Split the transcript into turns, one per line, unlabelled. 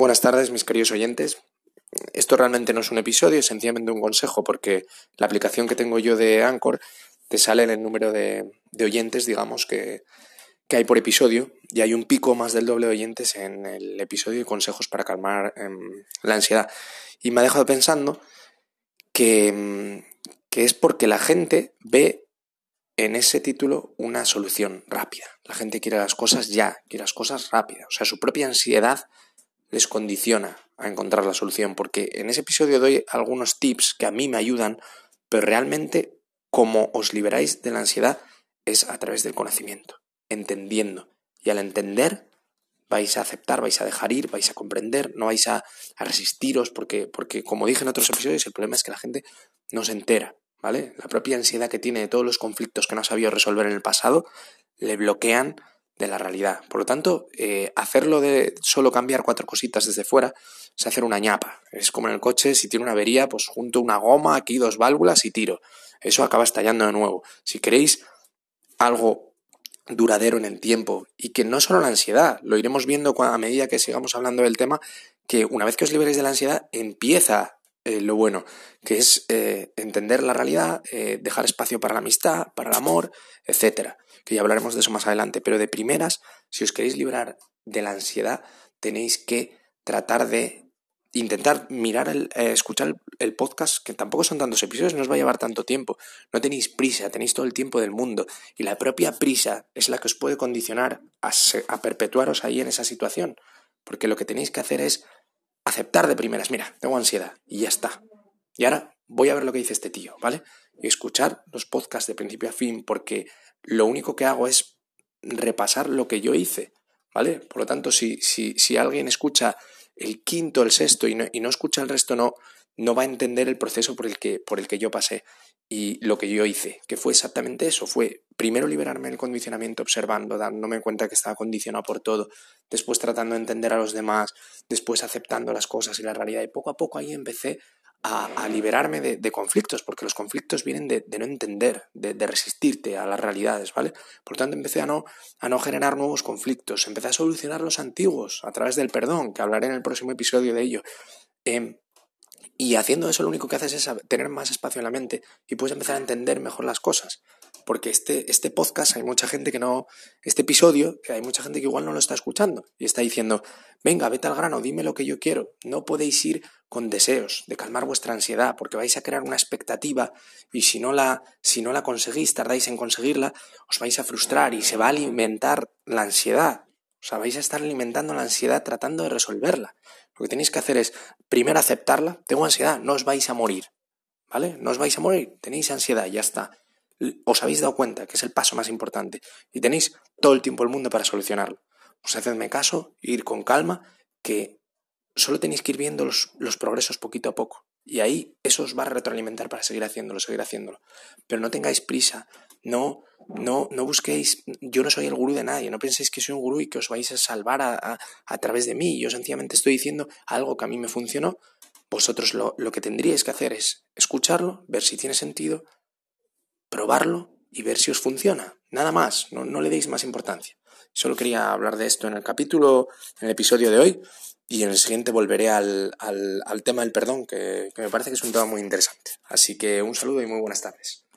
Buenas tardes, mis queridos oyentes. Esto realmente no es un episodio, es sencillamente un consejo, porque la aplicación que tengo yo de Anchor te sale en el número de, oyentes, digamos, que, hay por episodio, y hay un pico más del doble de oyentes en el episodio de consejos para calmar em, la ansiedad. Y me ha dejado pensando que, em, que es porque la gente ve en ese título una solución rápida. La gente quiere las cosas ya, quiere las cosas rápidas. O sea, su propia ansiedad les condiciona a encontrar la solución, porque en ese episodio doy algunos tips que a mí me ayudan, pero realmente como os liberáis de la ansiedad es a través del conocimiento, entendiendo. Y al entender vais a aceptar, vais a dejar ir, vais a comprender, no vais a, resistiros, porque, porque como dije en otros episodios, el problema es que la gente no se entera, ¿vale? La propia ansiedad que tiene de todos los conflictos que no ha sabido resolver en el pasado, le bloquean de la realidad. Por lo tanto, eh, hacerlo de solo cambiar cuatro cositas desde fuera es hacer una ñapa. Es como en el coche, si tiene una avería, pues junto una goma, aquí dos válvulas y tiro. Eso acaba estallando de nuevo. Si queréis algo duradero en el tiempo y que no solo la ansiedad, lo iremos viendo a medida que sigamos hablando del tema, que una vez que os liberéis de la ansiedad empieza eh, lo bueno, que es eh, entender la realidad, dejar espacio para la amistad, para el amor, etcétera que ya hablaremos de eso más adelante, pero de primeras, si os queréis librar de la ansiedad, tenéis que tratar de intentar mirar, el, eh, escuchar el, podcast, que tampoco son tantos episodios, no os va a llevar tanto tiempo. No tenéis prisa, tenéis todo el tiempo del mundo. Y la propia prisa es la que os puede condicionar a, a perpetuaros ahí en esa situación. Porque lo que tenéis que hacer es aceptar de primeras, mira, tengo ansiedad y ya está. Y ahora voy a ver lo que dice este tío, ¿vale? Y escuchar los podcasts de principio a fin, porque lo único que hago es repasar lo que yo hice, ¿vale? Por lo tanto, si, si, si alguien escucha el quinto, el sexto y no, y no, escucha el resto, no, no va a entender el proceso por el, que, por el que yo pasé y lo que yo hice, que fue exactamente eso, fue primero liberarme del condicionamiento observando, dándome cuenta que estaba condicionado por todo, después tratando de entender a los demás, después aceptando las cosas y la realidad y poco a poco ahí empecé a, liberarme de, conflictos, porque los conflictos vienen de, no entender, de, resistirte a las realidades, ¿vale? Por tanto, empecé a no, a no generar nuevos conflictos, empecé a solucionar los antiguos a través del perdón, que hablaré en el próximo episodio de ello. Em, y haciendo eso lo único que haces es tener más espacio en la mente y puedes empezar a entender mejor las cosas porque este, este podcast hay mucha gente que no, este episodio, que hay mucha gente que igual no lo está escuchando y está diciendo, venga, vete al grano, dime lo que yo quiero. No podéis ir con deseos de calmar vuestra ansiedad, porque vais a crear una expectativa y si no la, si no la conseguís, tardáis en conseguirla, os vais a frustrar y se va a alimentar la ansiedad. O sea, vais a estar alimentando la ansiedad tratando de resolverla. Lo que tenéis que hacer es, primero aceptarla, tengo ansiedad, no os vais a morir. ¿Vale? No os vais a morir, tenéis ansiedad, ya está os habéis dado cuenta que es el paso más importante y tenéis todo el tiempo del mundo para solucionarlo. Os hacedme caso, ir con calma, que solo tenéis que ir viendo los, los, progresos poquito a poco. Y ahí eso os va a retroalimentar para seguir haciéndolo, seguir haciéndolo. Pero no tengáis prisa, no, no, no busquéis, yo no soy el gurú de nadie, no penséis que soy un gurú y que os vais a salvar a, a, través de mí. Yo sencillamente estoy diciendo algo que a mí me funcionó. Vosotros lo, lo que tendríais que hacer es escucharlo, ver si tiene sentido, probarlo y ver si os funciona. Nada más, no, le deis más importancia. Solo quería hablar de esto en el capítulo, en el episodio de hoy, y en el siguiente volveré al, al, tema del perdón, que, que me parece que es un tema muy interesante. Así que un saludo y muy buenas tardes.